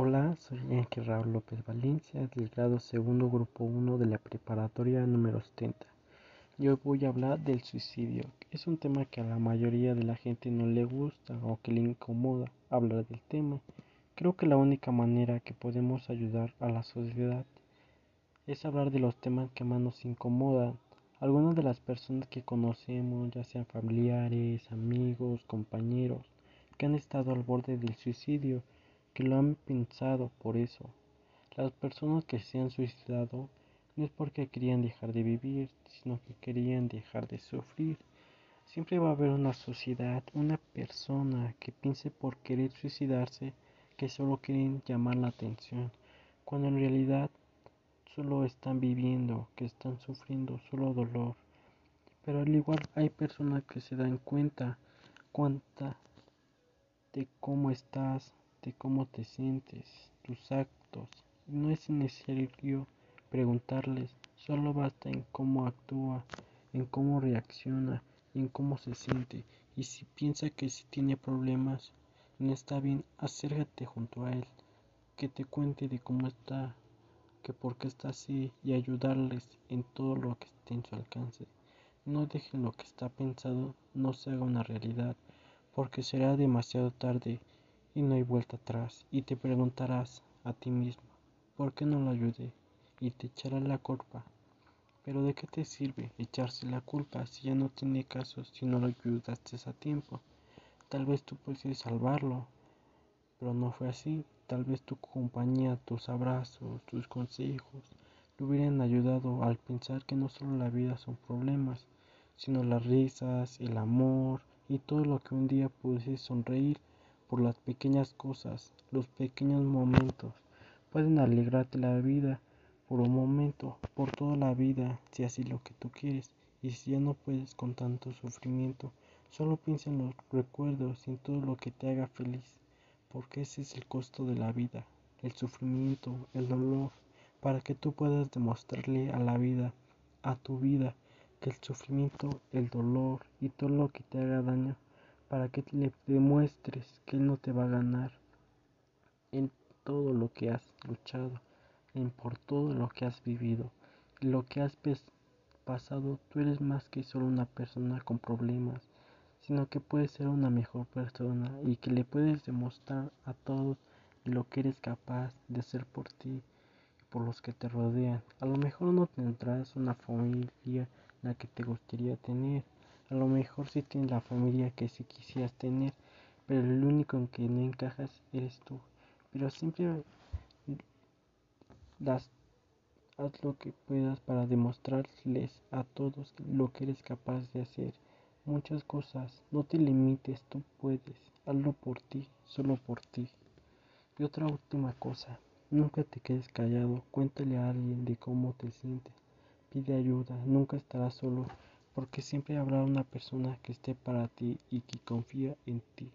Hola, soy Ángel Raúl López Valencia del grado segundo grupo 1 de la preparatoria número 70. Y hoy voy a hablar del suicidio. Es un tema que a la mayoría de la gente no le gusta o que le incomoda hablar del tema. Creo que la única manera que podemos ayudar a la sociedad es hablar de los temas que más nos incomodan. Algunas de las personas que conocemos, ya sean familiares, amigos, compañeros, que han estado al borde del suicidio, que lo han pensado por eso. Las personas que se han suicidado no es porque querían dejar de vivir, sino que querían dejar de sufrir. Siempre va a haber una sociedad, una persona que piense por querer suicidarse, que solo quieren llamar la atención, cuando en realidad solo están viviendo, que están sufriendo solo dolor. Pero al igual hay personas que se dan cuenta cuánta de cómo estás, de cómo te sientes, tus actos. No es necesario preguntarles, solo basta en cómo actúa, en cómo reacciona, en cómo se siente. Y si piensa que si tiene problemas, no está bien, acércate junto a él, que te cuente de cómo está, que por qué está así y ayudarles en todo lo que esté en su alcance. No dejen lo que está pensado no se haga una realidad, porque será demasiado tarde y no hay vuelta atrás. Y te preguntarás a ti mismo, ¿por qué no lo ayudé? Y te echarás la culpa. Pero ¿de qué te sirve echarse la culpa si ya no tiene caso si no lo ayudaste a tiempo? Tal vez tú puedes salvarlo, pero no fue así. Tal vez tu compañía, tus abrazos, tus consejos le hubieran ayudado al pensar que no solo la vida son problemas, sino las risas, el amor y todo lo que un día pudiese sonreír por las pequeñas cosas, los pequeños momentos. Pueden alegrarte la vida por un momento, por toda la vida, si así lo que tú quieres. Y si ya no puedes con tanto sufrimiento, solo piensa en los recuerdos y en todo lo que te haga feliz, porque ese es el costo de la vida, el sufrimiento, el dolor, para que tú puedas demostrarle a la vida, a tu vida, que el sufrimiento, el dolor y todo lo que te haga daño para que le demuestres que Él no te va a ganar en todo lo que has luchado, en por todo lo que has vivido, lo que has pasado. Tú eres más que solo una persona con problemas, sino que puedes ser una mejor persona y que le puedes demostrar a todos lo que eres capaz de hacer por ti y por los que te rodean. A lo mejor no tendrás una familia la que te gustaría tener a lo mejor sí tienes la familia que sí quisieras tener, pero el único en que no encajas eres tú. Pero siempre haz lo que puedas para demostrarles a todos lo que eres capaz de hacer. Muchas cosas, no te limites, tú puedes. Hazlo por ti, solo por ti. Y otra última cosa, nunca te quedes callado, cuéntale a alguien de cómo te sientes. Pide ayuda, nunca estarás solo porque siempre habrá una persona que esté para ti y que confía en ti.